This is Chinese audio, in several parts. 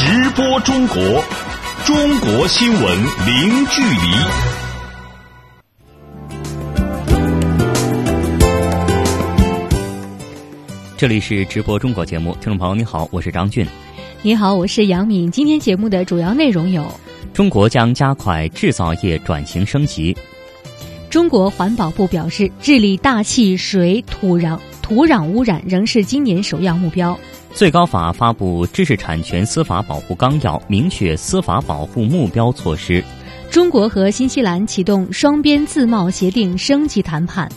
直播中国，中国新闻零距离。这里是直播中国节目，听众朋友你好，我是张俊。你好，我是杨敏。今天节目的主要内容有：中国将加快制造业转型升级。中国环保部表示，治理大气、水、土壤、土壤污染仍是今年首要目标。最高法发布知识产权司法保护纲要，明确司法保护目标措施。中国和新西兰启动双边自贸协定升级谈判。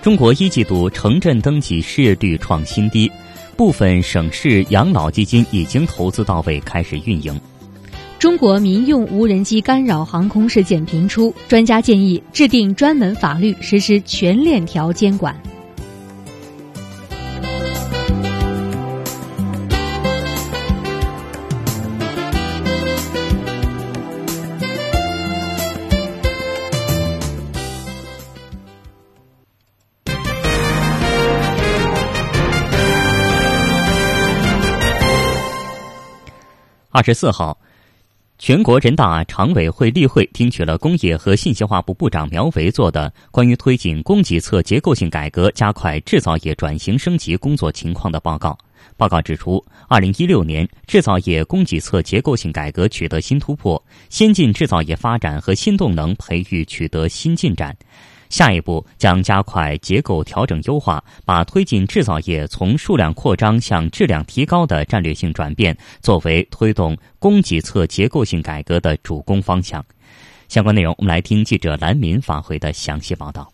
中国一季度城镇登记失业率创新低。部分省市养老基金已经投资到位，开始运营。中国民用无人机干扰航空事件频出，专家建议制定专门法律，实施全链条监管。二十四号，全国人大常委会例会听取了工业和信息化部部长苗圩做的关于推进供给侧结构性改革、加快制造业转型升级工作情况的报告。报告指出，二零一六年制造业供给侧结构性改革取得新突破，先进制造业发展和新动能培育取得新进展。下一步将加快结构调整优化，把推进制造业从数量扩张向质量提高的战略性转变作为推动供给侧结构性改革的主攻方向。相关内容，我们来听记者兰民发回的详细报道。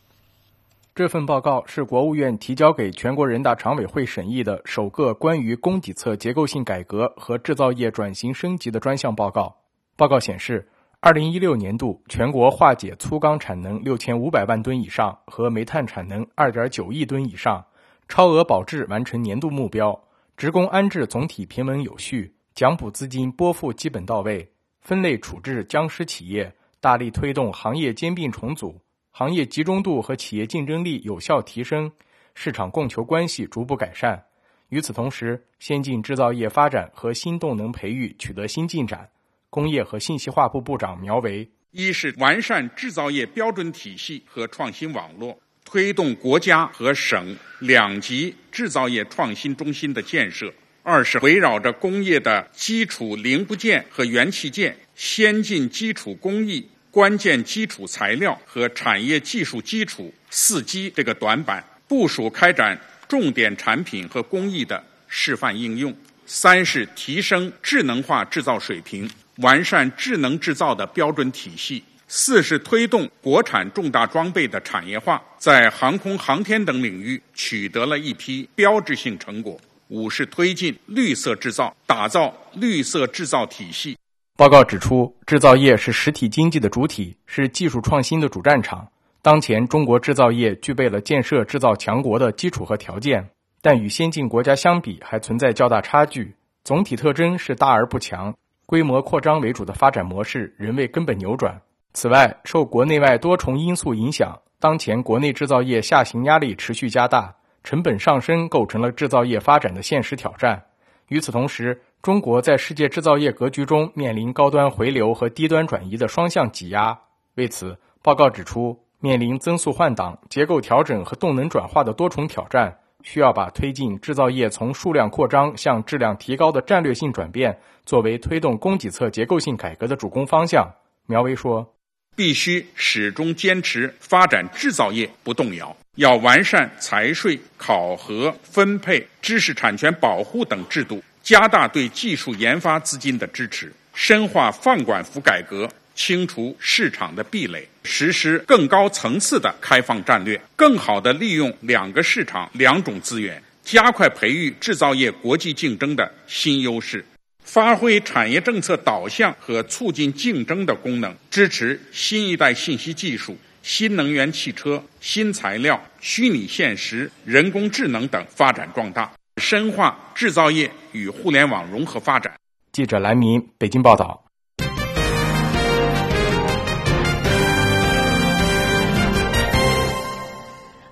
这份报告是国务院提交给全国人大常委会审议的首个关于供给侧结构性改革和制造业转型升级的专项报告。报告显示。二零一六年度，全国化解粗钢产能六千五百万吨以上和煤炭产能二点九亿吨以上，超额保质完成年度目标。职工安置总体平稳有序，奖补资金拨付基本到位，分类处置僵尸企业，大力推动行业兼并重组，行业集中度和企业竞争力有效提升，市场供求关系逐步改善。与此同时，先进制造业发展和新动能培育取得新进展。工业和信息化部部长苗圩：一是完善制造业标准体系和创新网络，推动国家和省两级制造业创新中心的建设；二是围绕着工业的基础零部件和元器件、先进基础工艺、关键基础材料和产业技术基础四基这个短板，部署开展重点产品和工艺的示范应用；三是提升智能化制造水平。完善智能制造的标准体系。四是推动国产重大装备的产业化，在航空航天等领域取得了一批标志性成果。五是推进绿色制造，打造绿色制造体系。报告指出，制造业是实体经济的主体，是技术创新的主战场。当前，中国制造业具备了建设制造强国的基础和条件，但与先进国家相比，还存在较大差距。总体特征是大而不强。规模扩张为主的发展模式仍未根本扭转。此外，受国内外多重因素影响，当前国内制造业下行压力持续加大，成本上升构成了制造业发展的现实挑战。与此同时，中国在世界制造业格局中面临高端回流和低端转移的双向挤压。为此，报告指出，面临增速换挡、结构调整和动能转化的多重挑战。需要把推进制造业从数量扩张向质量提高的战略性转变作为推动供给侧结构性改革的主攻方向。苗圩说：“必须始终坚持发展制造业不动摇，要完善财税、考核、分配、知识产权保护等制度，加大对技术研发资金的支持，深化放管服改革。”清除市场的壁垒，实施更高层次的开放战略，更好地利用两个市场、两种资源，加快培育制造业国际竞争的新优势，发挥产业政策导向和促进竞争的功能，支持新一代信息技术、新能源汽车、新材料、虚拟现实、人工智能等发展壮大，深化制造业与互联网融合发展。记者蓝明北京报道。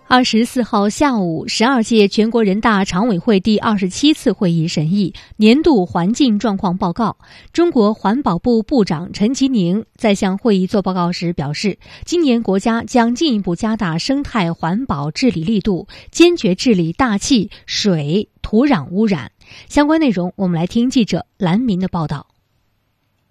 二十四号下午，十二届全国人大常委会第二十七次会议审议年度环境状况报告。中国环保部部长陈吉宁在向会议做报告时表示，今年国家将进一步加大生态环保治理力度，坚决治理大气、水、土壤污染。相关内容，我们来听记者兰明的报道。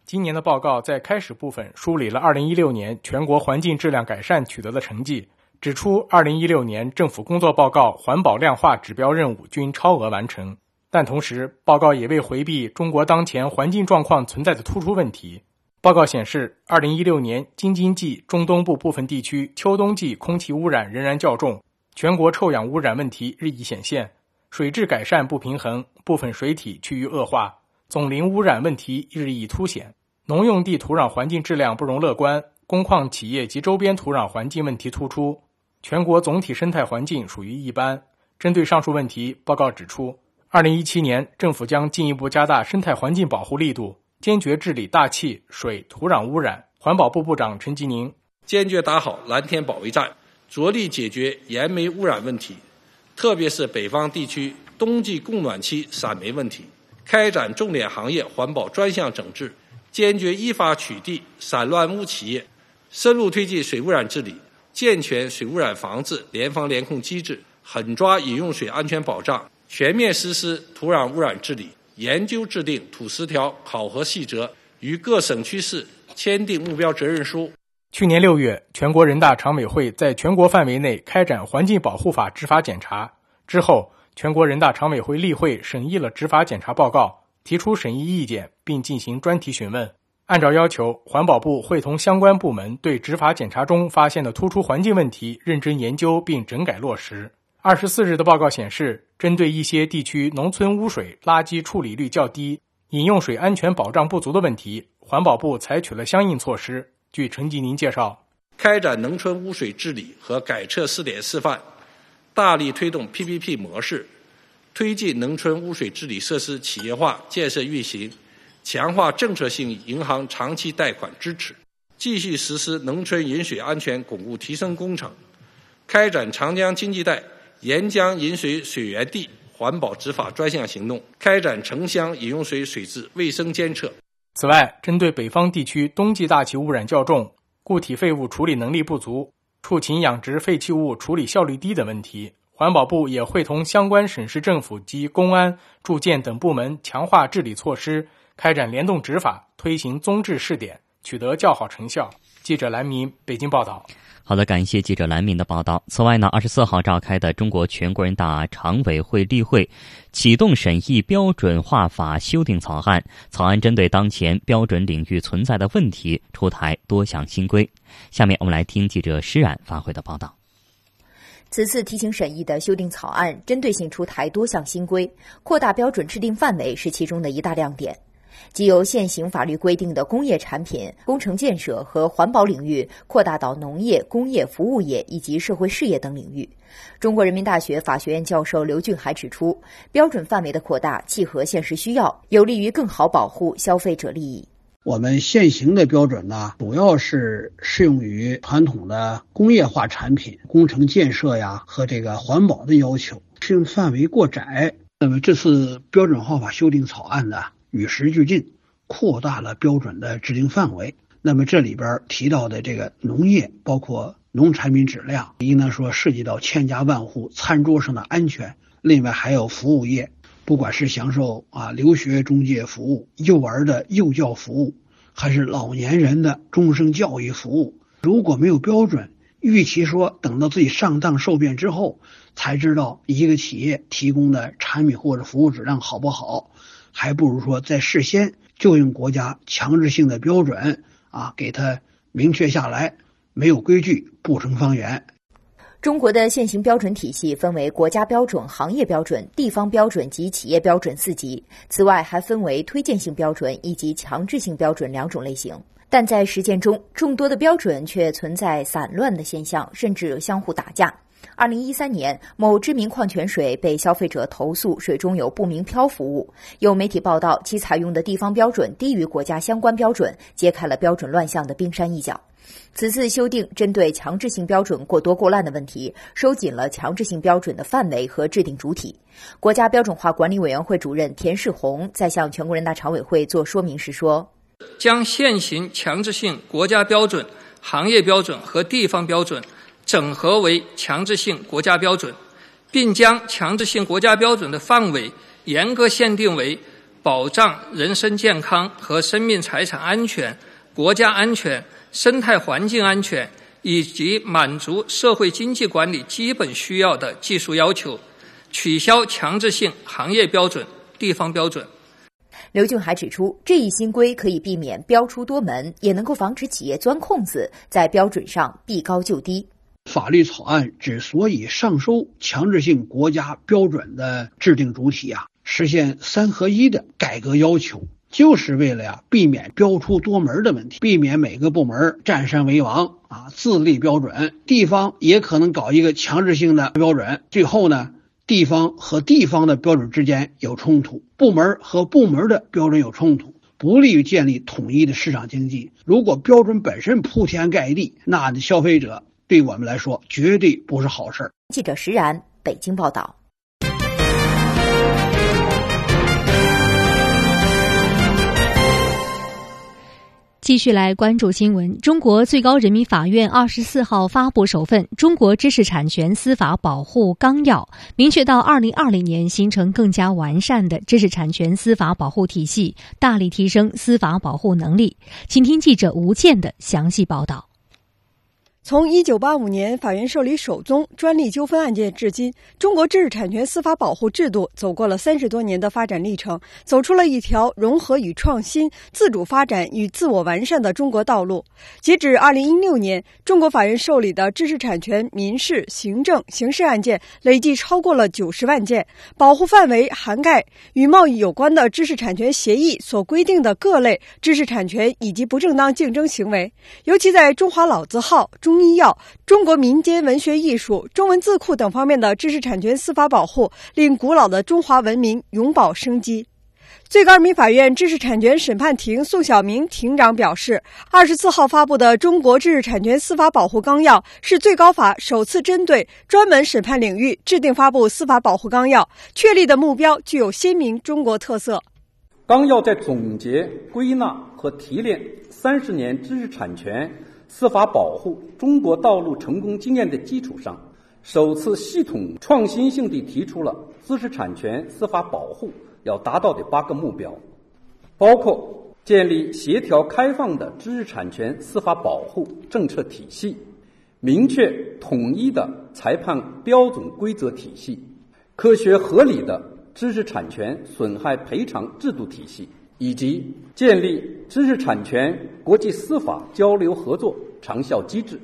今年的报告在开始部分梳理了二零一六年全国环境质量改善取得的成绩。指出，二零一六年政府工作报告环保量化指标任务均超额完成，但同时报告也未回避中国当前环境状况存在的突出问题。报告显示，二零一六年京津冀中东部部分地区秋冬季空气污染仍然较重，全国臭氧污染问题日益显现，水质改善不平衡，部分水体趋于恶化，总磷污染问题日益凸显，农用地土壤环境质量不容乐观，工矿企业及周边土壤环境问题突出。全国总体生态环境属于一般。针对上述问题，报告指出，二零一七年政府将进一步加大生态环境保护力度，坚决治理大气、水、土壤污染。环保部部长陈吉宁坚决打好蓝天保卫战，着力解决燃煤污染问题，特别是北方地区冬季供暖期散煤问题，开展重点行业环保专项整治，坚决依法取缔散乱污企业，深入推进水污染治理。健全水污染防治联防联控机制，狠抓饮用水安全保障，全面实施土壤污染治理，研究制定土十条考核细则，与各省区市签订目标责任书。去年六月，全国人大常委会在全国范围内开展《环境保护法》执法检查之后，全国人大常委会例会审议了执法检查报告，提出审议意见，并进行专题询问。按照要求，环保部会同相关部门对执法检查中发现的突出环境问题认真研究并整改落实。二十四日的报告显示，针对一些地区农村污水垃圾处理率较低、饮用水安全保障不足的问题，环保部采取了相应措施。据陈吉宁介绍，开展农村污水治理和改测试点示范，大力推动 PPP 模式，推进农村污水治理设施企业化建设运行。强化政策性银行长期贷款支持，继续实施农村饮水安全巩固提升工程，开展长江经济带沿江饮水水源地环保执法专项行动，开展城乡饮用水水质卫生监测。此外，针对北方地区冬季大气污染较重、固体废物处理能力不足、畜禽养殖废弃物处理效率低等问题，环保部也会同相关省市政府及公安、住建等部门强化治理措施。开展联动执法，推行综治试点，取得较好成效。记者蓝明北京报道。好的，感谢记者蓝明的报道。此外呢，二十四号召开的中国全国人大常委会例会启动审议标准化法修订草案，草案针对当前标准领域存在的问题出台多项新规。下面我们来听记者施冉发回的报道。此次提请审议的修订草案针对性出台多项新规，扩大标准制定范围是其中的一大亮点。即由现行法律规定的工业产品、工程建设和环保领域扩大到农业、工业、服务业以及社会事业等领域。中国人民大学法学院教授刘俊海指出，标准范围的扩大契合现实需要，有利于更好保护消费者利益。我们现行的标准呢，主要是适用于传统的工业化产品、工程建设呀和这个环保的要求，适用范围过窄。那么这次标准化法修订草案呢？与时俱进，扩大了标准的制定范围。那么这里边提到的这个农业，包括农产品质量，应当说涉及到千家万户餐桌上的安全。另外还有服务业，不管是享受啊留学中介服务、幼儿的幼教服务，还是老年人的终生教育服务，如果没有标准，与其说等到自己上当受骗之后才知道一个企业提供的产品或者服务质量好不好。还不如说在事先就用国家强制性的标准啊，给它明确下来，没有规矩不成方圆。中国的现行标准体系分为国家标准、行业标准、地方标准及企业标准四级，此外还分为推荐性标准以及强制性标准两种类型。但在实践中，众多的标准却存在散乱的现象，甚至相互打架。二零一三年，某知名矿泉水被消费者投诉水中有不明漂浮物。有媒体报道，其采用的地方标准低于国家相关标准，揭开了标准乱象的冰山一角。此次修订针对强制性标准过多过滥的问题，收紧了强制性标准的范围和制定主体。国家标准化管理委员会主任田世宏在向全国人大常委会作说明时说：“将现行强制性国家标准、行业标准和地方标准整合为强制性国家标准，并将强制性国家标准的范围严格限定为保障人身健康和生命财产安全、国家安全。”生态环境安全以及满足社会经济管理基本需要的技术要求，取消强制性行业标准、地方标准。刘俊还指出，这一新规可以避免标出多门，也能够防止企业钻空子，在标准上避高就低。法律草案之所以上收强制性国家标准的制定主体啊，实现三合一的改革要求。就是为了呀，避免标出多门的问题，避免每个部门占山为王啊，自立标准。地方也可能搞一个强制性的标准，最后呢，地方和地方的标准之间有冲突，部门和部门的标准有冲突，不利于建立统一的市场经济。如果标准本身铺天盖地，那消费者对我们来说绝对不是好事。记者石然，北京报道。继续来关注新闻。中国最高人民法院二十四号发布首份《中国知识产权司法保护纲要》，明确到二零二零年形成更加完善的知识产权司法保护体系，大力提升司法保护能力。请听记者吴健的详细报道。从一九八五年法院受理首宗专利纠纷案件至今，中国知识产权司法保护制度走过了三十多年的发展历程，走出了一条融合与创新、自主发展与自我完善的中国道路。截止二零一六年，中国法院受理的知识产权民事、行政、刑事案件累计超过了九十万件，保护范围涵盖与贸易有关的知识产权协议所规定的各类知识产权以及不正当竞争行为，尤其在中华老字号中。中医药、中国民间文学艺术、中文字库等方面的知识产权司法保护，令古老的中华文明永葆生机。最高人民法院知识产权审判庭宋晓明庭长表示，二十四号发布的《中国知识产权司法保护纲要》是最高法首次针对专门审判领域制定发布司法保护纲要，确立的目标具有鲜明中国特色。纲要在总结、归纳和提炼三十年知识产权。司法保护中国道路成功经验的基础上，首次系统创新性地提出了知识产权司法保护要达到的八个目标，包括建立协调开放的知识产权司法保护政策体系，明确统一的裁判标准规则体系，科学合理的知识产权损害赔偿制度体系。以及建立知识产权国际司法交流合作长效机制。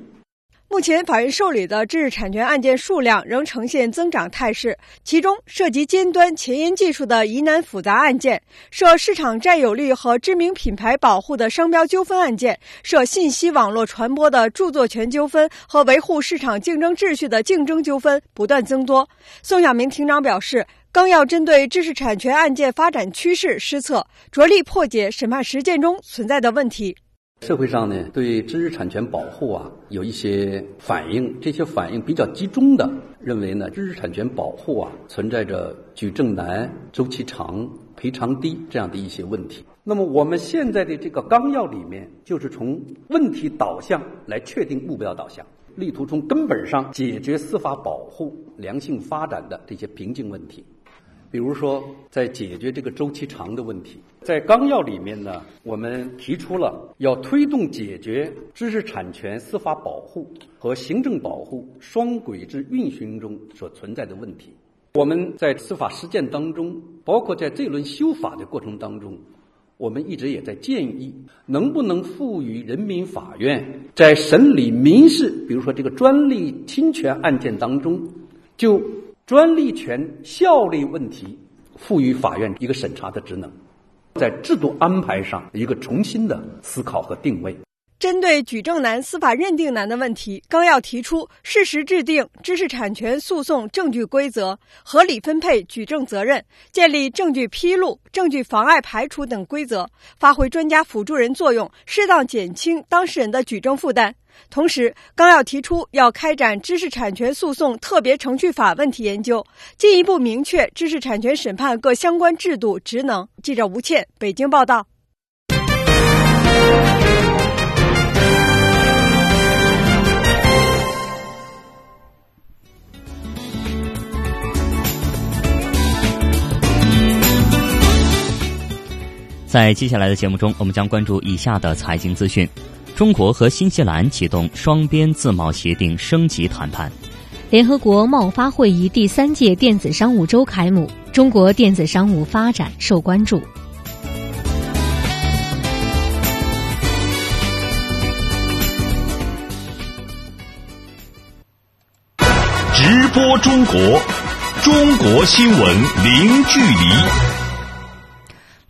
目前，法院受理的知识产权案件数量仍呈现增长态势。其中，涉及尖端前沿技术的疑难复杂案件，涉市场占有率和知名品牌保护的商标纠纷案件，涉信息网络传播的著作权纠纷和维护市场竞争秩序的竞争纠纷不断增多。宋晓明庭长表示。纲要针对知识产权案件发展趋势施策，着力破解审判实践中存在的问题。社会上呢，对知识产权保护啊有一些反应，这些反应比较集中的认为呢，知识产权保护啊存在着举证难、周期长、赔偿低这样的一些问题。那么我们现在的这个纲要里面，就是从问题导向来确定目标导向。力图从根本上解决司法保护良性发展的这些瓶颈问题，比如说，在解决这个周期长的问题，在纲要里面呢，我们提出了要推动解决知识产权司法保护和行政保护双轨制运行中所存在的问题。我们在司法实践当中，包括在这轮修法的过程当中。我们一直也在建议，能不能赋予人民法院在审理民事，比如说这个专利侵权案件当中，就专利权效力问题，赋予法院一个审查的职能，在制度安排上一个重新的思考和定位。针对举证难、司法认定难的问题，纲要提出适时制定知识产权诉讼证据规则，合理分配举证责任，建立证据披露、证据妨碍排除等规则，发挥专家辅助人作用，适当减轻当事人的举证负担。同时，纲要提出要开展知识产权诉讼特别程序法问题研究，进一步明确知识产权审判各相关制度职能。记者吴倩，北京报道。在接下来的节目中，我们将关注以下的财经资讯：中国和新西兰启动双边自贸协定升级谈判；联合国贸发会议第三届电子商务周开幕，中国电子商务发展受关注。直播中国，中国新闻零距离。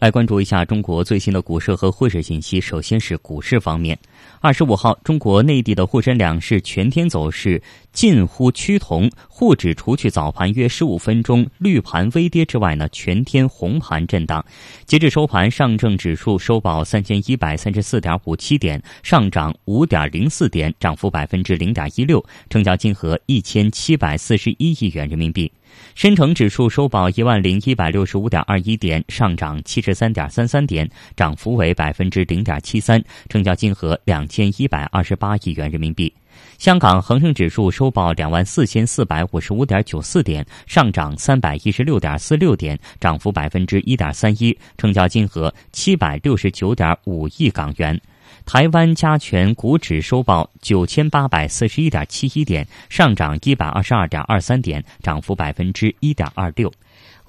来关注一下中国最新的股市和汇市信息。首先是股市方面，二十五号，中国内地的沪深两市全天走势近乎趋同，沪指除去早盘约十五分钟绿盘微跌之外呢，全天红盘震荡。截至收盘，上证指数收报三千一百三十四点五七点，上涨五点零四点，涨幅百分之零点一六，成交金额一千七百四十一亿元人民币。深成指数收报一万零一百六十五点二一点，上涨七十三点三三点，涨幅为百分之零点七三，成交金额两千一百二十八亿元人民币。香港恒生指数收报两万四千四百五十五点九四点，上涨三百一十六点四六点，涨幅百分之一点三一，成交金额七百六十九点五亿港元。台湾加权股指收报九千八百四十一点七一点，上涨一百二十二点二三点，涨幅百分之一点二六。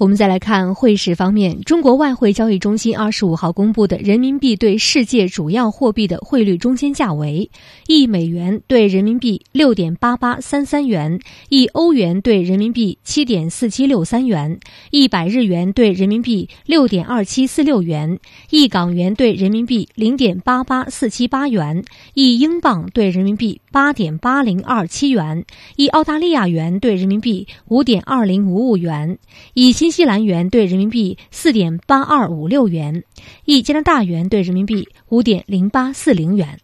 我们再来看汇市方面，中国外汇交易中心二十五号公布的人民币对世界主要货币的汇率中间价为：一美元对人民币六点八八三三元，一欧元对人民币七点四七六三元，一百日元对人民币六点二七四六元，一港元对人民币零点八八四七八元，一英镑对人民币八点八零二七元，一澳大利亚元对人民币五点二零五五元，一。新西兰元兑人民币四点八二五六元，一加拿大元兑人民币五点零八四零元。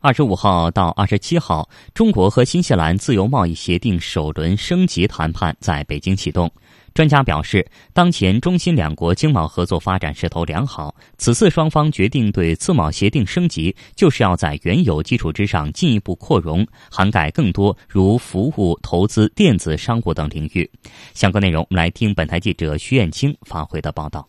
二十五号到二十七号，中国和新西兰自由贸易协定首轮升级谈判在北京启动。专家表示，当前中新两国经贸合作发展势头良好。此次双方决定对自贸协定升级，就是要在原有基础之上进一步扩容，涵盖更多如服务、投资、电子商务等领域。相关内容，我们来听本台记者徐艳青发回的报道。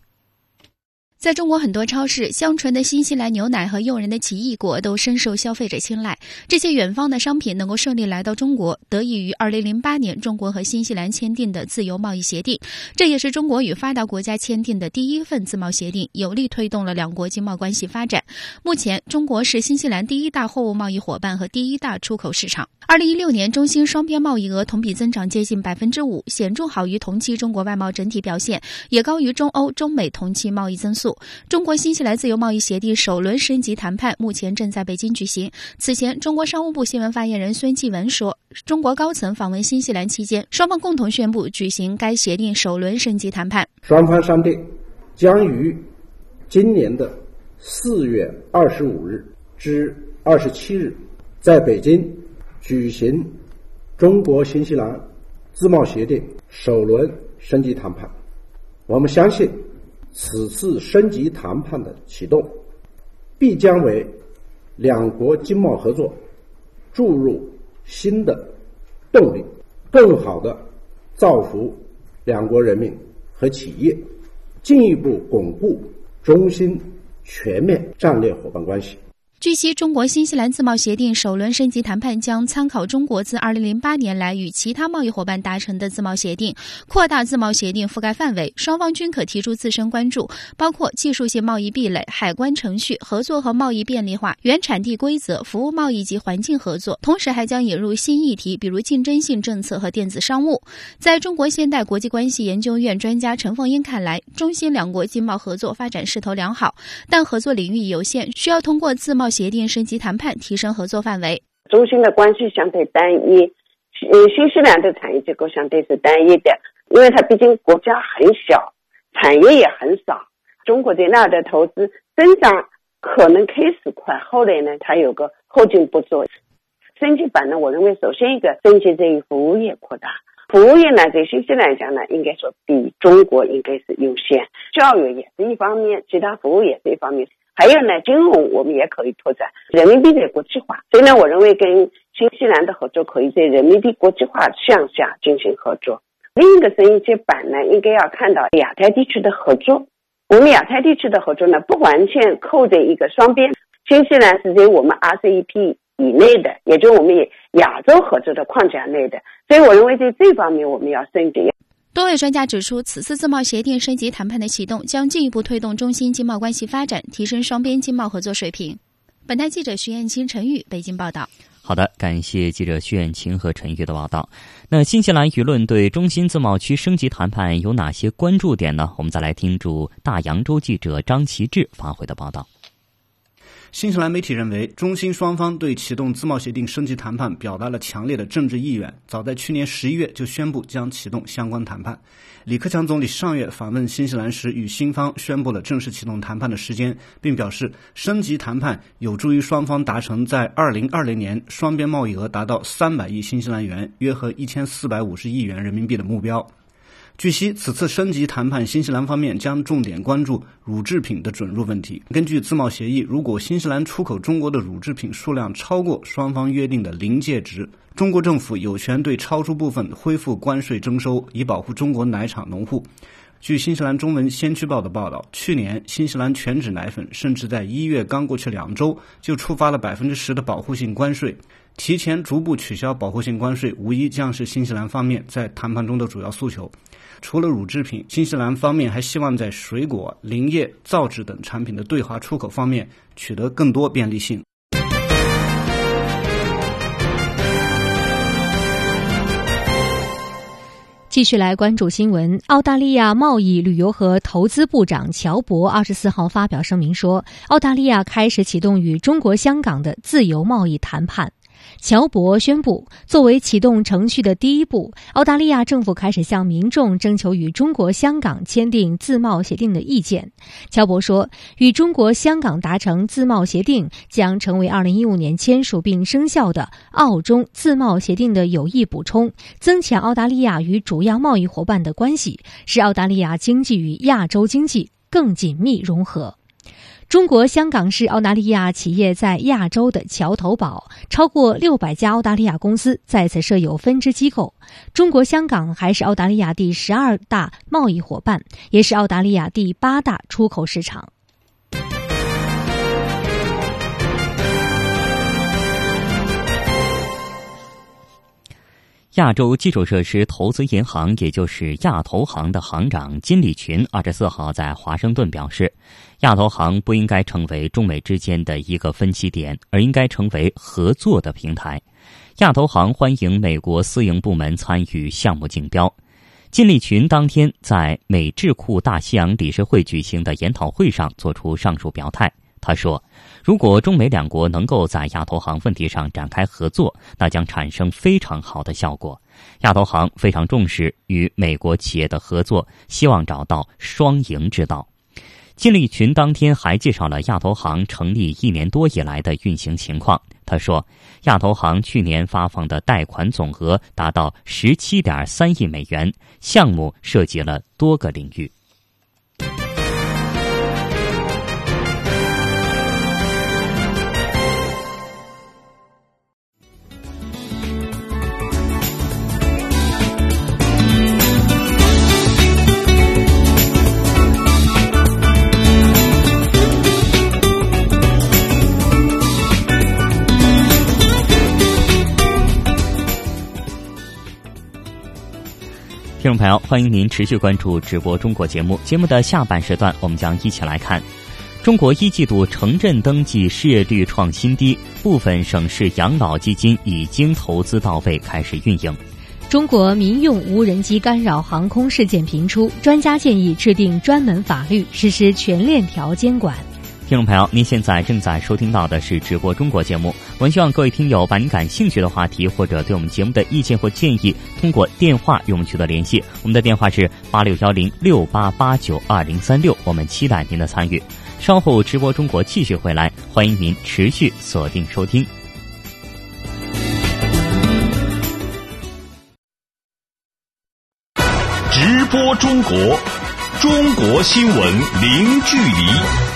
在中国很多超市，香醇的新西兰牛奶和诱人的奇异果都深受消费者青睐。这些远方的商品能够顺利来到中国，得益于2008年中国和新西兰签订的自由贸易协定。这也是中国与发达国家签订的第一份自贸协定，有力推动了两国经贸关系发展。目前，中国是新西兰第一大货物贸易伙伴和第一大出口市场。2016年，中新双边贸易额同比增长接近百分之五，显著好于同期中国外贸整体表现，也高于中欧、中美同期贸易增速。中国新西兰自由贸易协定首轮升级谈判目前正在北京举行。此前，中国商务部新闻发言人孙继文说，中国高层访问新西兰期间，双方共同宣布举行该协定首轮升级谈判。双方商定将于今年的四月二十五日至二十七日在北京举行中国新西兰自贸协定首轮升级谈判。我们相信。此次升级谈判的启动，必将为两国经贸合作注入新的动力，更好的造福两国人民和企业，进一步巩固中新全面战略伙伴关系。据悉，中国新西兰自贸协定首轮升级谈判将参考中国自2008年来与其他贸易伙伴达成的自贸协定，扩大自贸协定覆盖范围。双方均可提出自身关注，包括技术性贸易壁垒、海关程序、合作和贸易便利化、原产地规则、服务贸易及环境合作。同时，还将引入新议题，比如竞争性政策和电子商务。在中国现代国际关系研究院专家陈凤英看来，中新两国经贸合作发展势头良好，但合作领域有限，需要通过自贸。协定升级谈判，提升合作范围。中心的关系相对单一，呃，新西兰的产业结构相对是单一的，因为它毕竟国家很小，产业也很少。中国在那的投资增长可能开始快，后来呢，它有个后劲不足。升级版呢，我认为首先一个升级在于服务业扩大，服务业呢，在新西兰讲呢，应该说比中国应该是优先。教育也是一方面，其他服务也是一方面。还有呢，金融我们也可以拓展人民币的国际化。所以呢，我认为跟新西兰的合作可以在人民币国际化向下进行合作。另一个生意接板呢，应该要看到亚太地区的合作。我们亚太地区的合作呢，不完全扣在一个双边。新西兰是在我们 RCEP 以内的，也就我们亚洲合作的框架内的。所以我认为在这方面我们要升级。多位专家指出，此次自贸协定升级谈判的启动，将进一步推动中新经贸关系发展，提升双边经贸合作水平。本台记者徐艳青、陈宇北京报道。好的，感谢记者徐艳青和陈宇的报道。那新西兰舆论对中新自贸区升级谈判有哪些关注点呢？我们再来听驻大洋洲记者张其志发回的报道。新西兰媒体认为，中新双方对启动自贸协定升级谈判表达了强烈的政治意愿，早在去年十一月就宣布将启动相关谈判。李克强总理上月访问新西兰时，与新方宣布了正式启动谈判的时间，并表示升级谈判有助于双方达成在二零二零年双边贸易额达到三百亿新西兰元（约合一千四百五十亿元人民币）的目标。据悉，此次升级谈判，新西兰方面将重点关注乳制品的准入问题。根据自贸协议，如果新西兰出口中国的乳制品数量超过双方约定的临界值，中国政府有权对超出部分恢复关税征收，以保护中国奶厂农户。据新西兰中文先驱报的报道，去年新西兰全脂奶粉甚至在一月刚过去两周就触发了百分之十的保护性关税。提前逐步取消保护性关税，无疑将是新西兰方面在谈判中的主要诉求。除了乳制品，新西兰方面还希望在水果、林业、造纸等产品的对华出口方面取得更多便利性。继续来关注新闻。澳大利亚贸易、旅游和投资部长乔博二十四号发表声明说，澳大利亚开始启动与中国香港的自由贸易谈判。乔博宣布，作为启动程序的第一步，澳大利亚政府开始向民众征求与中国香港签订自贸协定的意见。乔博说，与中国香港达成自贸协定将成为2015年签署并生效的澳中自贸协定的有益补充，增强澳大利亚与主要贸易伙伴的关系，使澳大利亚经济与亚洲经济更紧密融合。中国香港是澳大利亚企业在亚洲的桥头堡，超过六百家澳大利亚公司在此设有分支机构。中国香港还是澳大利亚第十二大贸易伙伴，也是澳大利亚第八大出口市场。亚洲基础设施投资银行，也就是亚投行的行长金立群，二十四号在华盛顿表示，亚投行不应该成为中美之间的一个分歧点，而应该成为合作的平台。亚投行欢迎美国私营部门参与项目竞标。金立群当天在美智库大西洋理事会举行的研讨会上作出上述表态。他说：“如果中美两国能够在亚投行问题上展开合作，那将产生非常好的效果。亚投行非常重视与美国企业的合作，希望找到双赢之道。”金立群当天还介绍了亚投行成立一年多以来的运行情况。他说：“亚投行去年发放的贷款总额达到十七点三亿美元，项目涉及了多个领域。”听众朋友，欢迎您持续关注直播中国节目。节目的下半时段，我们将一起来看：中国一季度城镇登记失业率创新低，部分省市养老基金已经投资到位，开始运营。中国民用无人机干扰航空事件频出，专家建议制定专门法律，实施全链条监管。听众朋友，您现在正在收听到的是直播中国节目。我们希望各位听友把您感兴趣的话题或者对我们节目的意见或建议，通过电话与我们取得联系。我们的电话是八六幺零六八八九二零三六，我们期待您的参与。稍后直播中国继续回来，欢迎您持续锁定收听。直播中国，中国新闻零距离。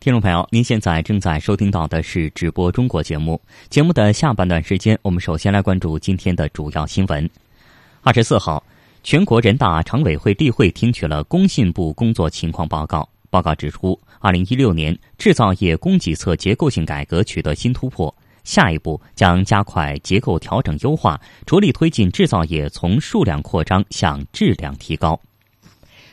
听众朋友，您现在正在收听到的是直播中国节目。节目的下半段时间，我们首先来关注今天的主要新闻。二十四号，全国人大常委会例会听取了工信部工作情况报告。报告指出，二零一六年制造业供给侧结构性改革取得新突破，下一步将加快结构调整优化，着力推进制造业从数量扩张向质量提高。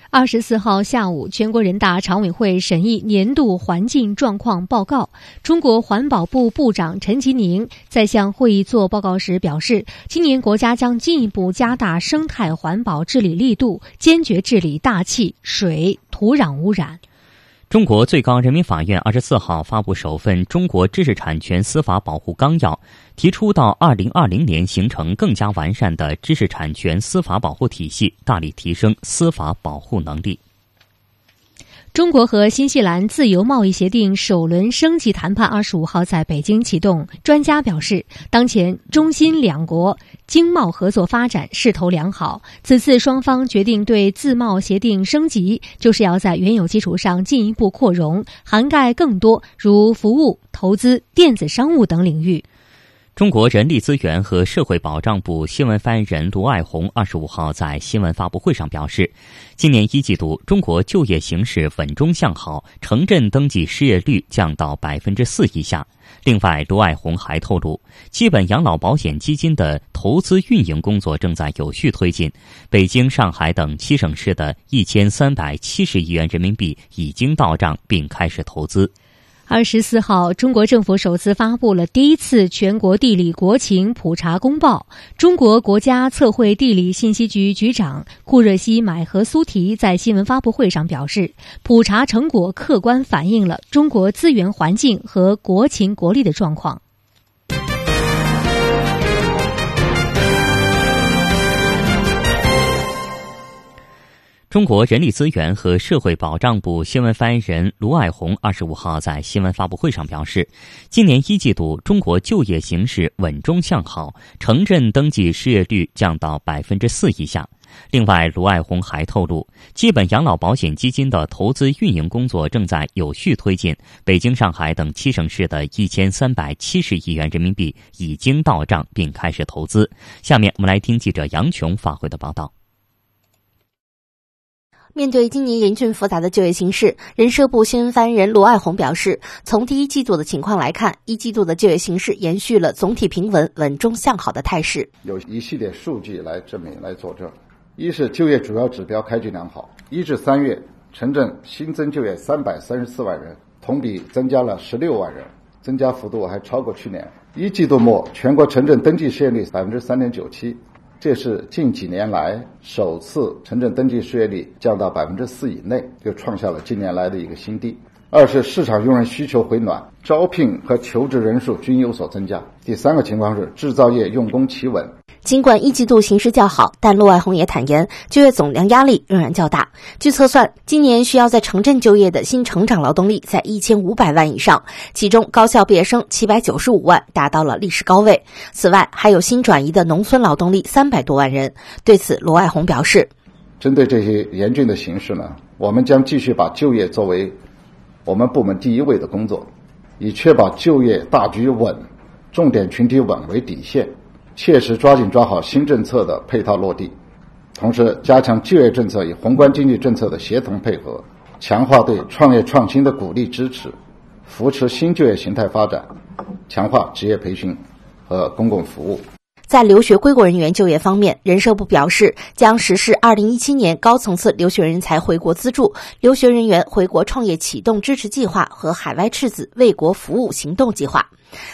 二十四号下午，全国人大常委会审议年度环境状况报告。中国环保部部长陈吉宁在向会议做报告时表示，今年国家将进一步加大生态环保治理力度，坚决治理大气、水、土壤污染。中国最高人民法院二十四号发布首份《中国知识产权司法保护纲要》，提出到二零二零年形成更加完善的知识产权司法保护体系，大力提升司法保护能力。中国和新西兰自由贸易协定首轮升级谈判二十五号在北京启动。专家表示，当前中新两国经贸合作发展势头良好。此次双方决定对自贸协定升级，就是要在原有基础上进一步扩容，涵盖更多如服务、投资、电子商务等领域。中国人力资源和社会保障部新闻发言人卢爱红二十五号在新闻发布会上表示，今年一季度中国就业形势稳中向好，城镇登记失业率降到百分之四以下。另外，卢爱红还透露，基本养老保险基金的投资运营工作正在有序推进，北京、上海等七省市的一千三百七十亿元人民币已经到账并开始投资。二十四号，中国政府首次发布了第一次全国地理国情普查公报。中国国家测绘地理信息局局长库热西买和苏提在新闻发布会上表示，普查成果客观反映了中国资源环境和国情国力的状况。中国人力资源和社会保障部新闻发言人卢爱红二十五号在新闻发布会上表示，今年一季度中国就业形势稳中向好，城镇登记失业率降到百分之四以下。另外，卢爱红还透露，基本养老保险基金的投资运营工作正在有序推进，北京、上海等七省市的一千三百七十亿元人民币已经到账并开始投资。下面我们来听记者杨琼发回的报道。面对今年严峻复杂的就业形势，人社部新闻发言人罗爱红表示，从第一季度的情况来看，一季度的就业形势延续了总体平稳、稳中向好的态势。有一系列数据来证明、来佐证：一是就业主要指标开局良好，一至三月城镇新增就业三百三十四万人，同比增加了十六万人，增加幅度还超过去年。一季度末，全国城镇登记失业率百分之三点九七。这是近几年来首次城镇登记失业率降到百分之四以内，就创下了近年来的一个新低。二是市场用人需求回暖，招聘和求职人数均有所增加。第三个情况是制造业用工企稳。尽管一季度形势较好，但陆爱红也坦言，就业总量压力仍然较大。据测算，今年需要在城镇就业的新成长劳动力在一千五百万以上，其中高校毕业生七百九十五万，达到了历史高位。此外，还有新转移的农村劳动力三百多万人。对此，罗爱红表示：“针对这些严峻的形势呢，我们将继续把就业作为我们部门第一位的工作，以确保就业大局稳、重点群体稳为底线。”切实抓紧抓好新政策的配套落地，同时加强就业政策与宏观经济政策的协同配合，强化对创业创新的鼓励支持，扶持新就业形态发展，强化职业培训和公共服务。在留学归国人员就业方面，人社部表示将实施二零一七年高层次留学人才回国资助、留学人员回国创业启动支持计划和海外赤子为国服务行动计划。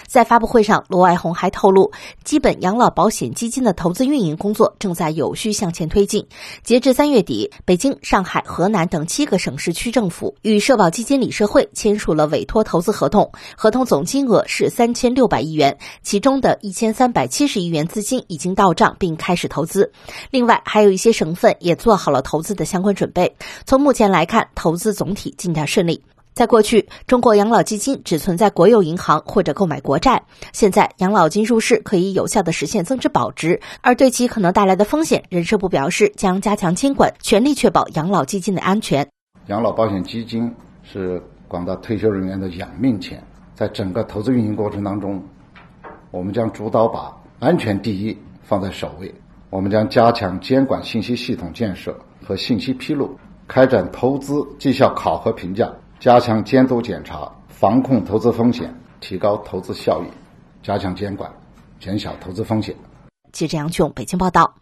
在发布会上，罗爱红还透露，基本养老保险基金的投资运营工作正在有序向前推进。截至三月底，北京、上海、河南等七个省市区政府与社保基金理事会签署了委托投资合同，合同总金额是三千六百亿元，其中的一千三百七十亿元资金已经到账并开始投资。另外，还有一些省份也做好了投资的相关准备。从目前来看，投资总体进展顺利。在过去，中国养老基金只存在国有银行或者购买国债。现在，养老金入市可以有效的实现增值保值，而对其可能带来的风险，人社部表示将加强监管，全力确保养老基金的安全。养老保险基金是广大退休人员的养命钱，在整个投资运营过程当中，我们将主导把安全第一放在首位。我们将加强监管信息系统建设和信息披露，开展投资绩效考核评价。加强监督检查，防控投资风险，提高投资效益，加强监管，减小投资风险。记者杨炯北京报道。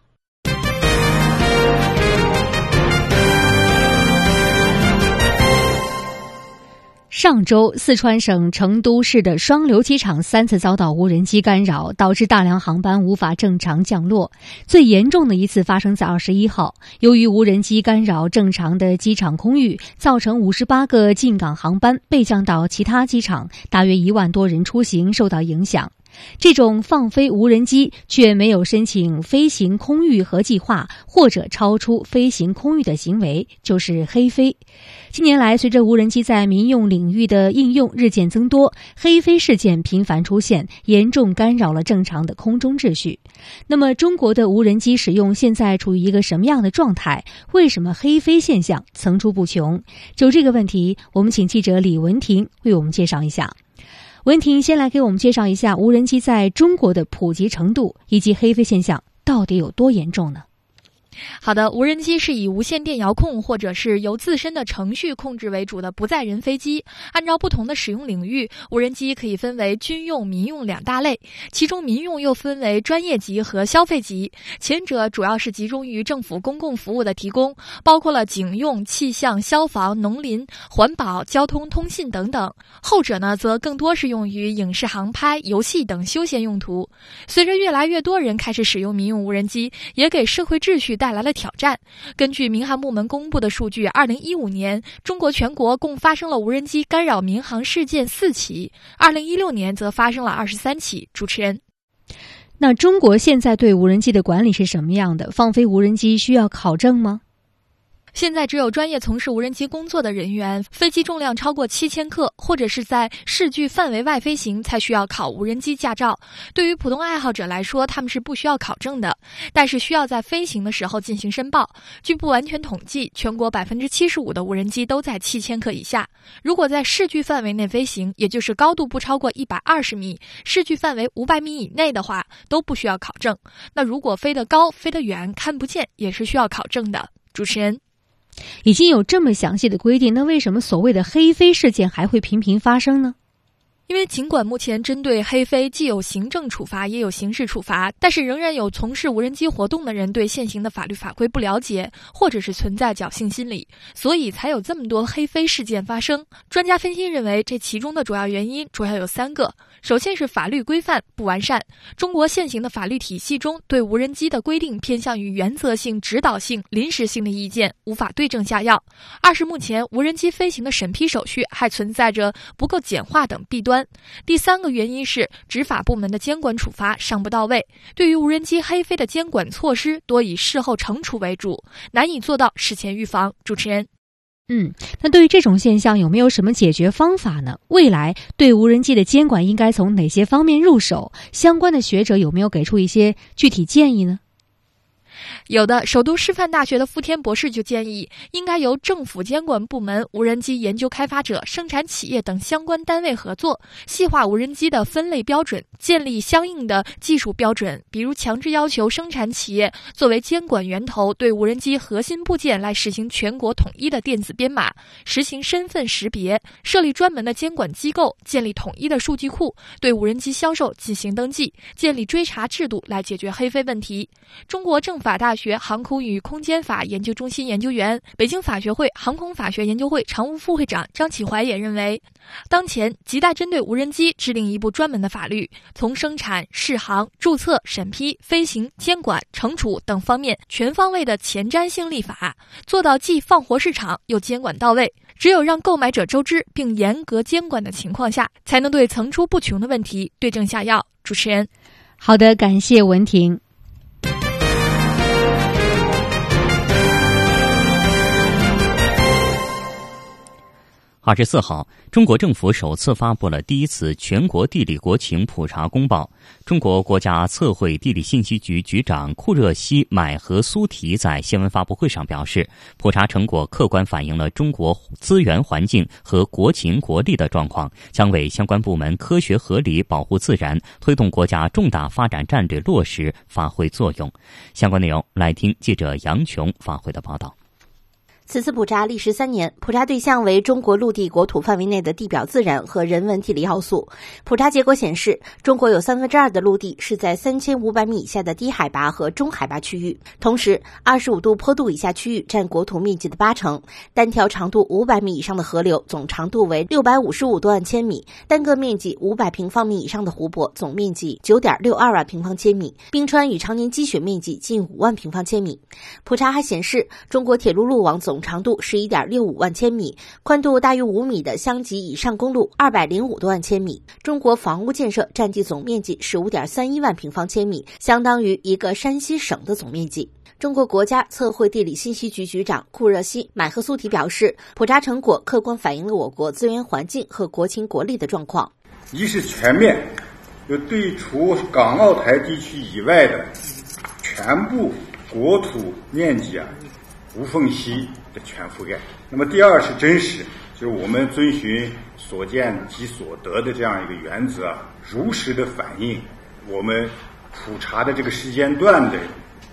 上周，四川省成都市的双流机场三次遭到无人机干扰，导致大量航班无法正常降落。最严重的一次发生在二十一号，由于无人机干扰正常的机场空域，造成五十八个进港航班被降到其他机场，大约一万多人出行受到影响。这种放飞无人机却没有申请飞行空域和计划，或者超出飞行空域的行为，就是黑飞。近年来，随着无人机在民用领域的应用日渐增多，黑飞事件频繁出现，严重干扰了正常的空中秩序。那么，中国的无人机使用现在处于一个什么样的状态？为什么黑飞现象层出不穷？就这个问题，我们请记者李文婷为我们介绍一下。文婷，先来给我们介绍一下无人机在中国的普及程度，以及黑飞现象到底有多严重呢？好的，无人机是以无线电遥控或者是由自身的程序控制为主的不载人飞机。按照不同的使用领域，无人机可以分为军用、民用两大类。其中，民用又分为专业级和消费级。前者主要是集中于政府公共服务的提供，包括了警用、气象、消防、农林、环保、交通、通信等等。后者呢，则更多是用于影视航拍、游戏等休闲用途。随着越来越多人开始使用民用无人机，也给社会秩序带来了挑战。根据民航部门公布的数据，二零一五年中国全国共发生了无人机干扰民航事件四起，二零一六年则发生了二十三起。主持人，那中国现在对无人机的管理是什么样的？放飞无人机需要考证吗？现在只有专业从事无人机工作的人员，飞机重量超过七千克，或者是在视距范围外飞行，才需要考无人机驾照。对于普通爱好者来说，他们是不需要考证的，但是需要在飞行的时候进行申报。据不完全统计，全国百分之七十五的无人机都在七千克以下。如果在视距范围内飞行，也就是高度不超过一百二十米，视距范围五百米以内的话，都不需要考证。那如果飞得高、飞得远、看不见，也是需要考证的。主持人。已经有这么详细的规定，那为什么所谓的黑飞事件还会频频发生呢？因为尽管目前针对黑飞既有行政处罚也有刑事处罚，但是仍然有从事无人机活动的人对现行的法律法规不了解，或者是存在侥幸心理，所以才有这么多黑飞事件发生。专家分析认为，这其中的主要原因主要有三个：首先是法律规范不完善，中国现行的法律体系中对无人机的规定偏向于原则性、指导性、临时性的意见，无法对症下药；二是目前无人机飞行的审批手续还存在着不够简化等弊端。第三个原因是执法部门的监管处罚尚不到位，对于无人机黑飞的监管措施多以事后惩处为主，难以做到事前预防。主持人，嗯，那对于这种现象有没有什么解决方法呢？未来对无人机的监管应该从哪些方面入手？相关的学者有没有给出一些具体建议呢？有的首都师范大学的傅天博士就建议，应该由政府监管部门、无人机研究开发者、生产企业等相关单位合作，细化无人机的分类标准，建立相应的技术标准，比如强制要求生产企业作为监管源头，对无人机核心部件来实行全国统一的电子编码，实行身份识别，设立专门的监管机构，建立统一的数据库，对无人机销售进行登记，建立追查制度来解决黑飞问题。中国政法大学学航空与空间法研究中心研究员、北京法学会航空法学研究会常务副会长张启怀也认为，当前亟待针对无人机制定一部专门的法律，从生产、试航、注册、审批、飞行、监管、惩处等方面全方位的前瞻性立法，做到既放活市场又监管到位。只有让购买者周知并严格监管的情况下，才能对层出不穷的问题对症下药。主持人，好的，感谢文婷。二十四号，中国政府首次发布了第一次全国地理国情普查公报。中国国家测绘地理信息局局长库热西买和苏提在新闻发布会上表示，普查成果客观反映了中国资源环境和国情国力的状况，将为相关部门科学合理保护自然、推动国家重大发展战略落实发挥作用。相关内容，来听记者杨琼发回的报道。此次普查历时三年，普查对象为中国陆地国土范围内的地表自然和人文地理要素。普查结果显示，中国有三分之二的陆地是在三千五百米以下的低海拔和中海拔区域，同时二十五度坡度以下区域占国土面积的八成。单条长度五百米以上的河流总长度为六百五十五多万千米，单个面积五百平方米以上的湖泊总面积九点六二万平方千米，冰川与常年积雪面积近五万平方千米。普查还显示，中国铁路路网总长度十一点六五万千米，宽度大于五米的乡级以上公路二百零五多万千米。中国房屋建设占地总面积十五点三一万平方千米，相当于一个山西省的总面积。中国国家测绘地理信息局局长库热西买赫苏提表示，普查成果客观反映了我国资源环境和国情国力的状况。一是全面，就对除港澳台地区以外的全部国土面积啊，无缝隙。的全覆盖。那么第二是真实，就是我们遵循所见即所得的这样一个原则，如实的反映我们普查的这个时间段的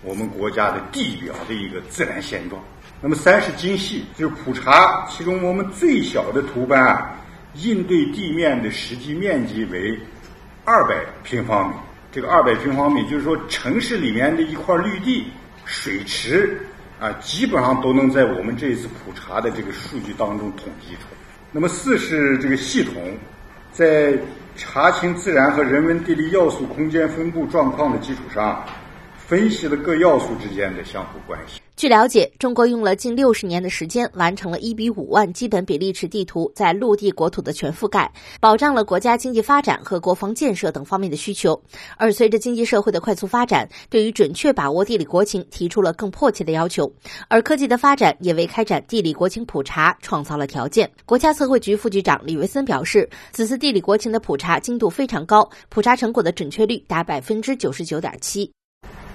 我们国家的地表的一个自然现状。那么三是精细，就是普查其中我们最小的图斑啊，应对地面的实际面积为二百平方米。这个二百平方米就是说城市里面的一块绿地、水池。啊，基本上都能在我们这一次普查的这个数据当中统计出来。那么四是这个系统，在查清自然和人文地理要素空间分布状况的基础上，分析了各要素之间的相互关系。据了解，中国用了近六十年的时间，完成了一比五万基本比例尺地图在陆地国土的全覆盖，保障了国家经济发展和国防建设等方面的需求。而随着经济社会的快速发展，对于准确把握地理国情提出了更迫切的要求。而科技的发展也为开展地理国情普查创造了条件。国家测绘局副局长李维森表示，此次地理国情的普查精度非常高，普查成果的准确率达百分之九十九点七。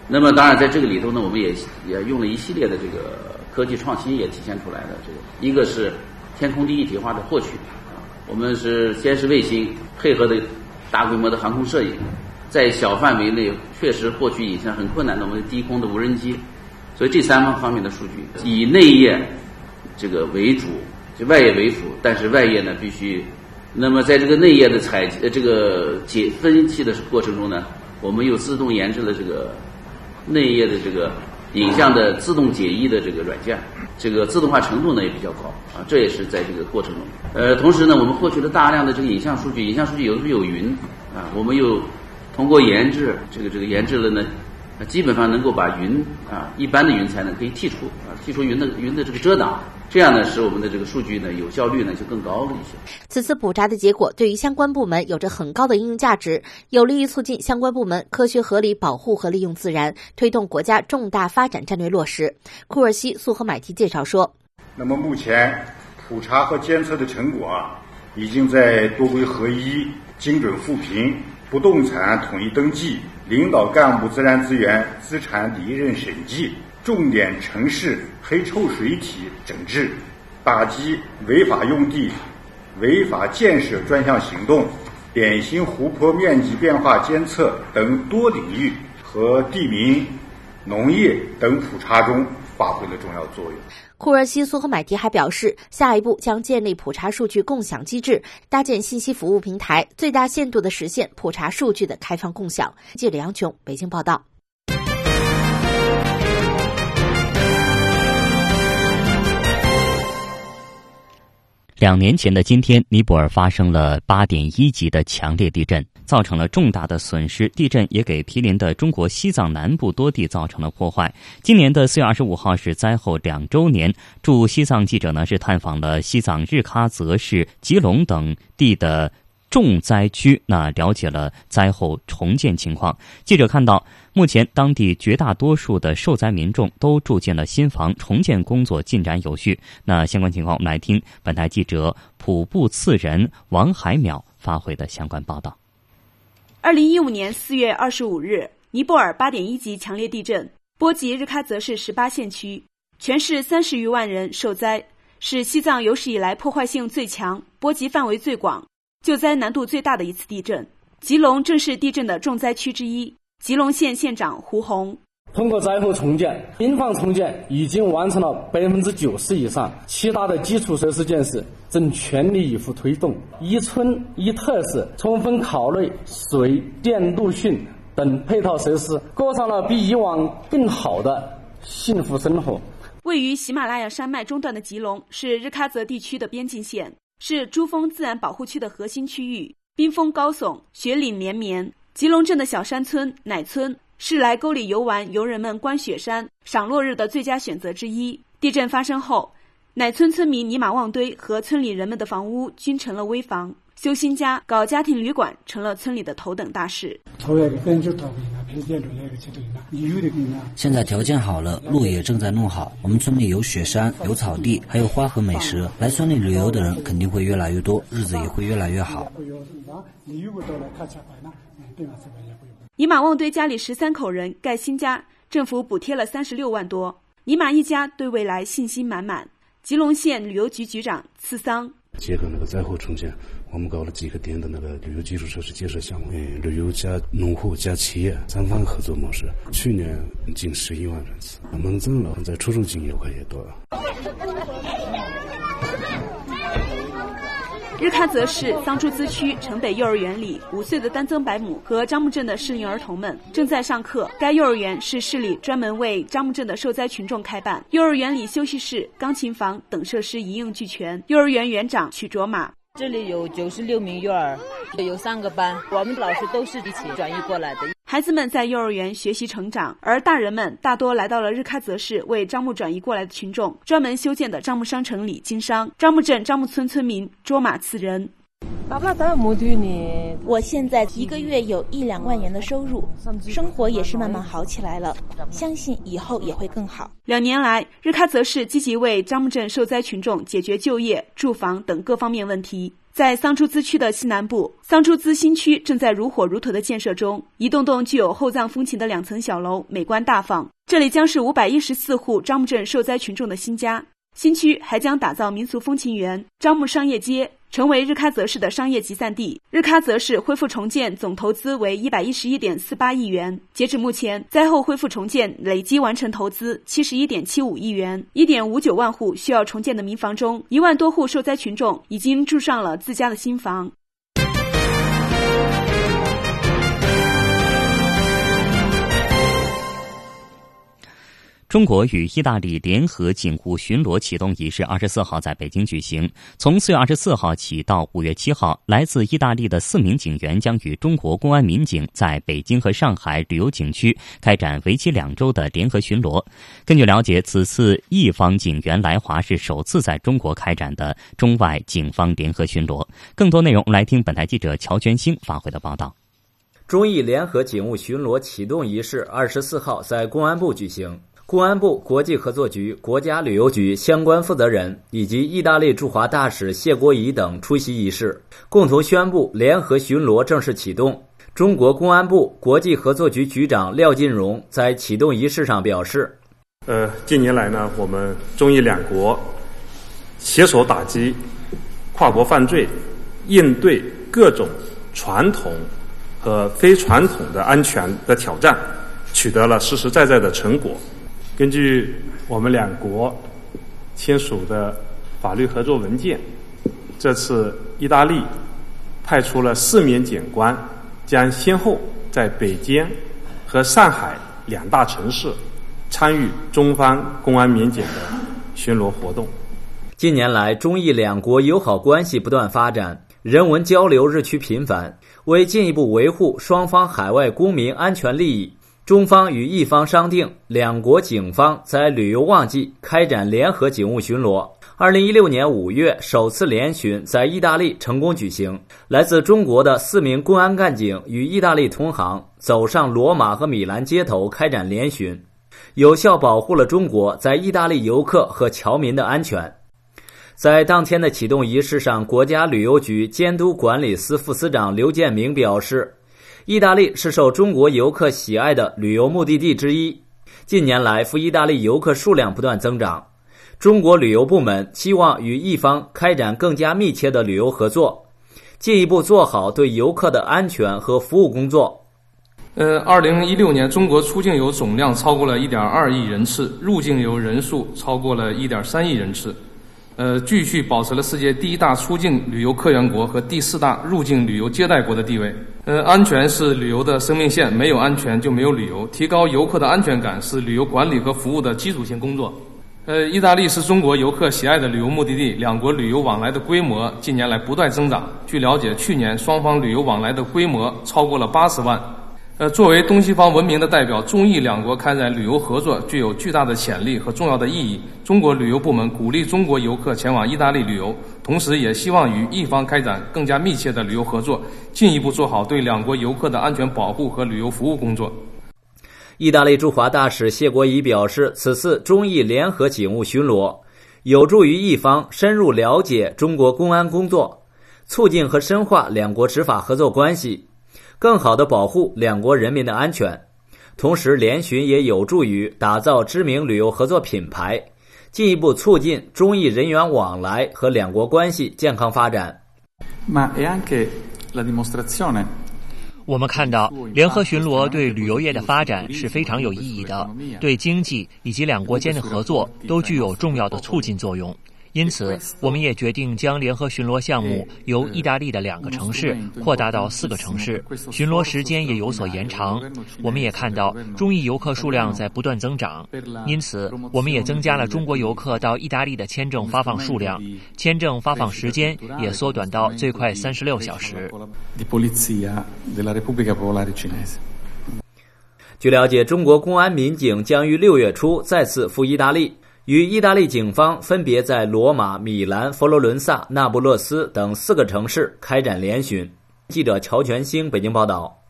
那么当然，在这个里头呢，我们也也用了一系列的这个科技创新，也体现出来的这个，一个是天空地一体化的获取，我们是先是卫星配合的大规模的航空摄影，在小范围内确实获取影像很困难的我们低空的无人机，所以这三方方面的数据以内页这个为主，就外页为辅，但是外页呢必须，那么在这个内页的采呃这个解分析的过程中呢，我们又自动研制了这个。内页的这个影像的自动解译的这个软件，这个自动化程度呢也比较高啊，这也是在这个过程中。呃，同时呢，我们获取了大量的这个影像数据，影像数据有的时候有云啊，我们又通过研制，这个这个研制了呢。基本上能够把云啊，一般的云彩呢可以剔除啊，剔除云的云的这个遮挡，这样呢使我们的这个数据呢有效率呢就更高了一些。此次普查的结果对于相关部门有着很高的应用价值，有利于促进相关部门科学合理保护和利用自然，推动国家重大发展战略落实。库尔西苏和买提介绍说：“那么目前普查和监测的成果啊，已经在多规合一、精准扶贫、不动产统一登记。”领导干部自然资源资产离任审计，重点城市黑臭水体整治，打击违法用地、违法建设专项行动、典型湖泊面积变化监测等多领域和地名、农业等普查中发挥了重要作用。库尔西苏和买提还表示，下一步将建立普查数据共享机制，搭建信息服务平台，最大限度的实现普查数据的开放共享。记者杨琼北京报道。两年前的今天，尼泊尔发生了八点一级的强烈地震，造成了重大的损失。地震也给毗邻的中国西藏南部多地造成了破坏。今年的四月二十五号是灾后两周年，驻西藏记者呢是探访了西藏日喀则市、吉隆等地的。重灾区，那了解了灾后重建情况。记者看到，目前当地绝大多数的受灾民众都住进了新房，重建工作进展有序。那相关情况，我们来听本台记者普布次人王海淼发回的相关报道。二零一五年四月二十五日，尼泊尔八点一级强烈地震波及日喀则市十八县区，全市三十余万人受灾，是西藏有史以来破坏性最强、波及范围最广。救灾难度最大的一次地震，吉隆正是地震的重灾区之一。吉隆县县长胡红通过灾后重建，边防重建已经完成了百分之九十以上，其他的基础设施建设正全力以赴推动。一村一特色，充分考虑水电路讯等配套设施，过上了比以往更好的幸福生活。位于喜马拉雅山脉中段的吉隆是日喀则地区的边境县。是珠峰自然保护区的核心区域，冰峰高耸，雪岭连绵。吉隆镇的小山村乃村是来沟里游玩游人们观雪山、赏落日的最佳选择之一。地震发生后，乃村村民尼玛旺堆和村里人们的房屋均成了危房。修新家、搞家庭旅馆成了村里的头等大事。现在条件好了，路也正在弄好。我们村里有雪山，有草地，还有花和美食。来村里旅游的人肯定会越来越多，日子也会越来越好。尼玛旺堆家里十三口人盖新家，政府补贴了三十六万多。尼玛一家对未来信心满满。吉隆县旅游局局长次桑。结合那个灾后重建，我们搞了几个点的那个旅游基础设施建设项目，旅游加农户加企业三方合作模式，去年近十一万人次，我们增了，在出入境游客也多了。日喀则市桑珠孜区城北幼儿园里，五岁的丹增白姆和樟木镇的适龄儿童们正在上课。该幼儿园是市里专门为樟木镇的受灾群众开办。幼儿园里休息室、钢琴房等设施一应俱全。幼儿园园长曲卓玛：“这里有九十六名幼儿，有三个班，我们老师都是一起转移过来的。”孩子们在幼儿园学习成长，而大人们大多来到了日喀则市为樟木转移过来的群众专门修建的樟木商城里经商。樟木镇樟木村村民卓玛次仁，我现在一个月有一两万元的收入，生活也是慢慢好起来了，相信以后也会更好。两年来，日喀则市积极为樟木镇受灾群众解决就业、住房等各方面问题。在桑珠孜区的西南部，桑珠孜新区正在如火如荼的建设中。一栋栋具有厚藏风情的两层小楼，美观大方。这里将是五百一十四户樟木镇受灾群众的新家。新区还将打造民俗风情园、樟木商业街。成为日喀则市的商业集散地。日喀则市恢复重建总投资为一百一十一点四八亿元，截止目前，灾后恢复重建累计完成投资七十一点七五亿元。一点五九万户需要重建的民房中，一万多户受灾群众已经住上了自家的新房。中国与意大利联合警务巡逻启动仪式二十四号在北京举行。从四月二十四号起到五月七号，来自意大利的四名警员将与中国公安民警在北京和上海旅游景区开展为期两周的联合巡逻。根据了解，此次意方警员来华是首次在中国开展的中外警方联合巡逻。更多内容来听本台记者乔全兴发回的报道。中意联合警务巡逻启动仪式二十四号在公安部举行。公安部国际合作局、国家旅游局相关负责人以及意大利驻华大使谢国仪等出席仪式，共同宣布联合巡逻正式启动。中国公安部国际合作局局长廖金荣在启动仪式上表示：“呃，近年来呢，我们中意两国携手打击跨国犯罪，应对各种传统和非传统的安全的挑战，取得了实实在在的成果。根据我们两国签署的法律合作文件，这次意大利派出了四名检官。”将先后在北京和上海两大城市参与中方公安民警的巡逻活动。近年来，中意两国友好关系不断发展，人文交流日趋频繁。为进一步维护双方海外公民安全利益，中方与意方商定，两国警方在旅游旺季开展联合警务巡逻。二零一六年五月，首次联巡在意大利成功举行。来自中国的四名公安干警与意大利同行走上罗马和米兰街头开展联巡，有效保护了中国在意大利游客和侨民的安全。在当天的启动仪式上，国家旅游局监督管理司副司长刘建明表示，意大利是受中国游客喜爱的旅游目的地之一。近年来，赴意大利游客数量不断增长。中国旅游部门希望与意方开展更加密切的旅游合作，进一步做好对游客的安全和服务工作。呃，二零一六年，中国出境游总量超过了一点二亿人次，入境游人数超过了一点三亿人次，呃，继续保持了世界第一大出境旅游客源国和第四大入境旅游接待国的地位。呃，安全是旅游的生命线，没有安全就没有旅游。提高游客的安全感是旅游管理和服务的基础性工作。呃，意大利是中国游客喜爱的旅游目的地，两国旅游往来的规模近年来不断增长。据了解，去年双方旅游往来的规模超过了八十万。呃，作为东西方文明的代表，中意两国开展旅游合作具有巨大的潜力和重要的意义。中国旅游部门鼓励中国游客前往意大利旅游，同时也希望与意方开展更加密切的旅游合作，进一步做好对两国游客的安全保护和旅游服务工作。意大利驻华大使谢国仪表示，此次中意联合警务巡逻有助于意方深入了解中国公安工作，促进和深化两国执法合作关系，更好地保护两国人民的安全。同时，联巡也有助于打造知名旅游合作品牌，进一步促进中意人员往来和两国关系健康发展。Ma è anche la dimostrazione 我们看到，联合巡逻对旅游业的发展是非常有意义的，对经济以及两国间的合作都具有重要的促进作用。因此，我们也决定将联合巡逻项目由意大利的两个城市扩大到四个城市，巡逻时间也有所延长。我们也看到中意游客数量在不断增长，因此我们也增加了中国游客到意大利的签证发放数量，签证发放时间也缩短到最快三十六小时。据了解，中国公安民警将于六月初再次赴意大利。与意大利警方分别在罗马、米兰、佛罗伦萨、那不勒斯等四个城市开展联巡。记者乔全兴北京报道。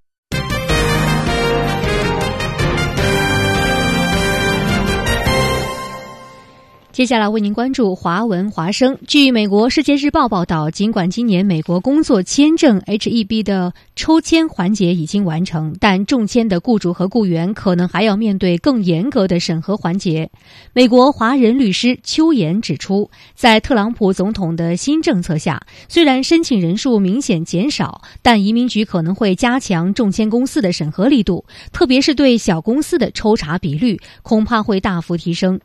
接下来为您关注华文华声。据美国《世界日报》报道，尽管今年美国工作签证 （H-1B） 的抽签环节已经完成，但中签的雇主和雇员可能还要面对更严格的审核环节。美国华人律师邱岩指出，在特朗普总统的新政策下，虽然申请人数明显减少，但移民局可能会加强中签公司的审核力度，特别是对小公司的抽查比率恐怕会大幅提升。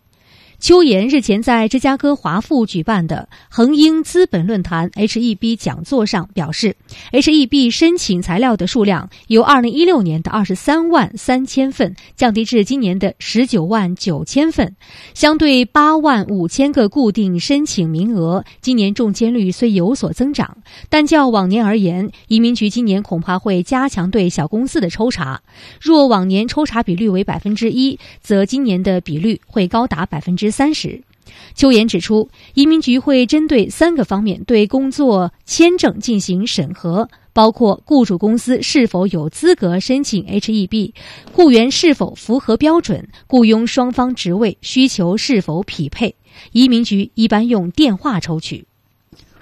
邱岩日前在芝加哥华富举办的恒英资本论坛 H-E-B 讲座上表示，H-E-B 申请材料的数量由2016年的23万3千份降低至今年的19万9千份，相对8万5千个固定申请名额，今年中签率虽有所增长，但较往年而言，移民局今年恐怕会加强对小公司的抽查。若往年抽查比率为百分之一，则今年的比率会高达百分之。三十，邱岩指出，移民局会针对三个方面对工作签证进行审核，包括雇主公司是否有资格申请 HEB，雇员是否符合标准，雇佣双方职位需求是否匹配。移民局一般用电话抽取。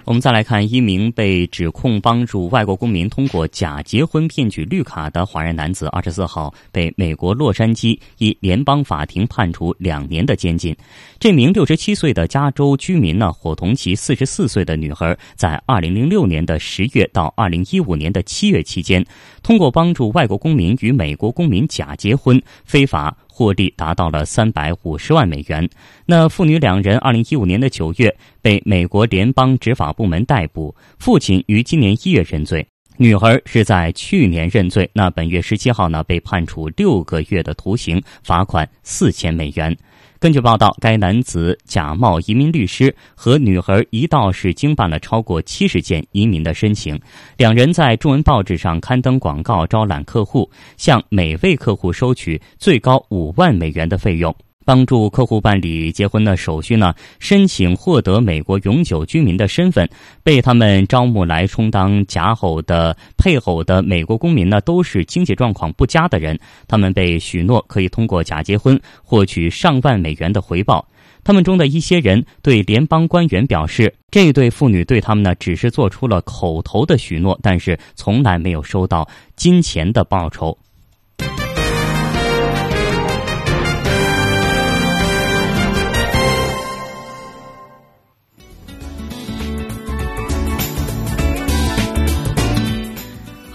我们再来看一名被指控帮助外国公民通过假结婚骗取绿卡的华人男子，二十四号被美国洛杉矶一联邦法庭判处两年的监禁。这名六十七岁的加州居民呢，伙同其四十四岁的女儿，在二零零六年的十月到二零一五年的七月期间，通过帮助外国公民与美国公民假结婚，非法。获利达到了三百五十万美元。那父女两人，二零一五年的九月被美国联邦执法部门逮捕，父亲于今年一月认罪，女儿是在去年认罪。那本月十七号呢，被判处六个月的徒刑，罚款四千美元。根据报道，该男子假冒移民律师，和女孩一道是经办了超过七十件移民的申请。两人在中文报纸上刊登广告，招揽客户，向每位客户收取最高五万美元的费用。帮助客户办理结婚的手续呢？申请获得美国永久居民的身份，被他们招募来充当假偶的配偶的美国公民呢，都是经济状况不佳的人。他们被许诺可以通过假结婚获取上万美元的回报。他们中的一些人对联邦官员表示，这对妇女对他们呢只是做出了口头的许诺，但是从来没有收到金钱的报酬。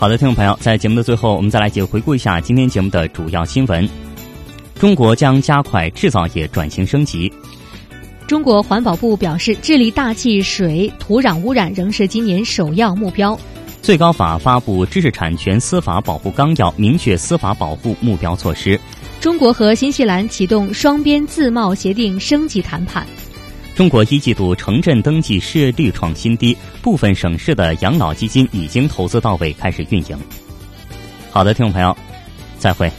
好的，听众朋友，在节目的最后，我们再来解回顾一下今天节目的主要新闻。中国将加快制造业转型升级。中国环保部表示，治理大气、水、土壤污染仍是今年首要目标。最高法发布知识产权司法保护纲要，明确司法保护目标措施。中国和新西兰启动双边自贸协定升级谈判。中国一季度城镇登记失业率创新低，部分省市的养老基金已经投资到位，开始运营。好的，听众朋友，再会。